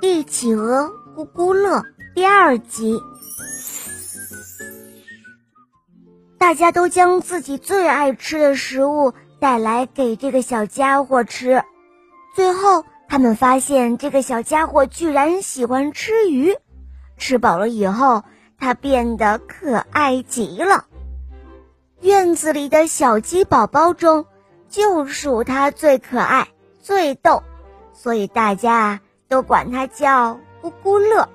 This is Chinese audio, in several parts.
帝企鹅咕咕乐第二集，大家都将自己最爱吃的食物带来给这个小家伙吃。最后，他们发现这个小家伙居然喜欢吃鱼。吃饱了以后，它变得可爱极了。院子里的小鸡宝宝中，就属它最可爱、最逗，所以大家。都管它叫咕咕乐，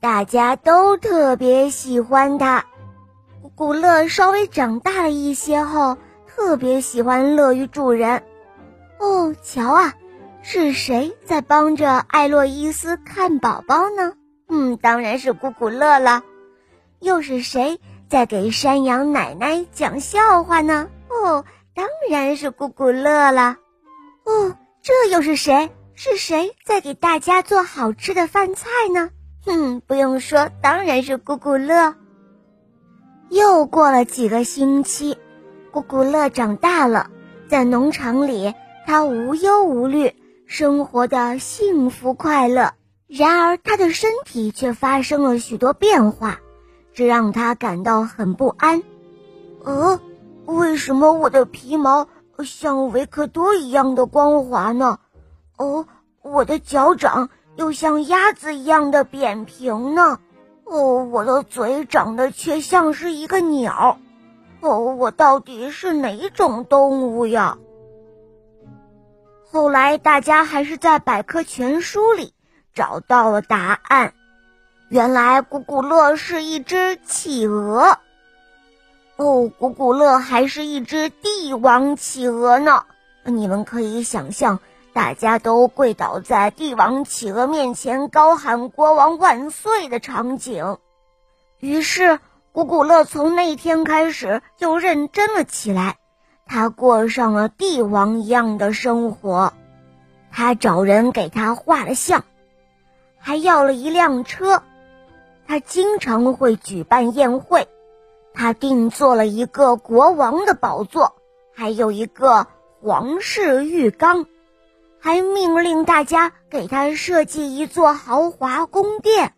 大家都特别喜欢它。咕咕乐稍微长大了一些后，特别喜欢乐于助人。哦，瞧啊，是谁在帮着艾洛伊斯看宝宝呢？嗯，当然是咕咕乐了。又是谁在给山羊奶奶讲笑话呢？哦，当然是咕咕乐了。哦，这又是谁？是谁在给大家做好吃的饭菜呢？哼，不用说，当然是咕咕乐。又过了几个星期，咕咕乐长大了，在农场里，他无忧无虑，生活的幸福快乐。然而，他的身体却发生了许多变化，这让他感到很不安。呃，为什么我的皮毛像维克多一样的光滑呢？哦，我的脚掌又像鸭子一样的扁平呢。哦，我的嘴长得却像是一个鸟。哦，我到底是哪种动物呀？后来大家还是在百科全书里找到了答案。原来古古乐是一只企鹅。哦，古古乐还是一只帝王企鹅呢。你们可以想象。大家都跪倒在帝王企鹅面前，高喊“国王万岁”的场景。于是，古古乐从那天开始就认真了起来，他过上了帝王一样的生活。他找人给他画了像，还要了一辆车。他经常会举办宴会，他定做了一个国王的宝座，还有一个皇室浴缸。还命令大家给他设计一座豪华宫殿。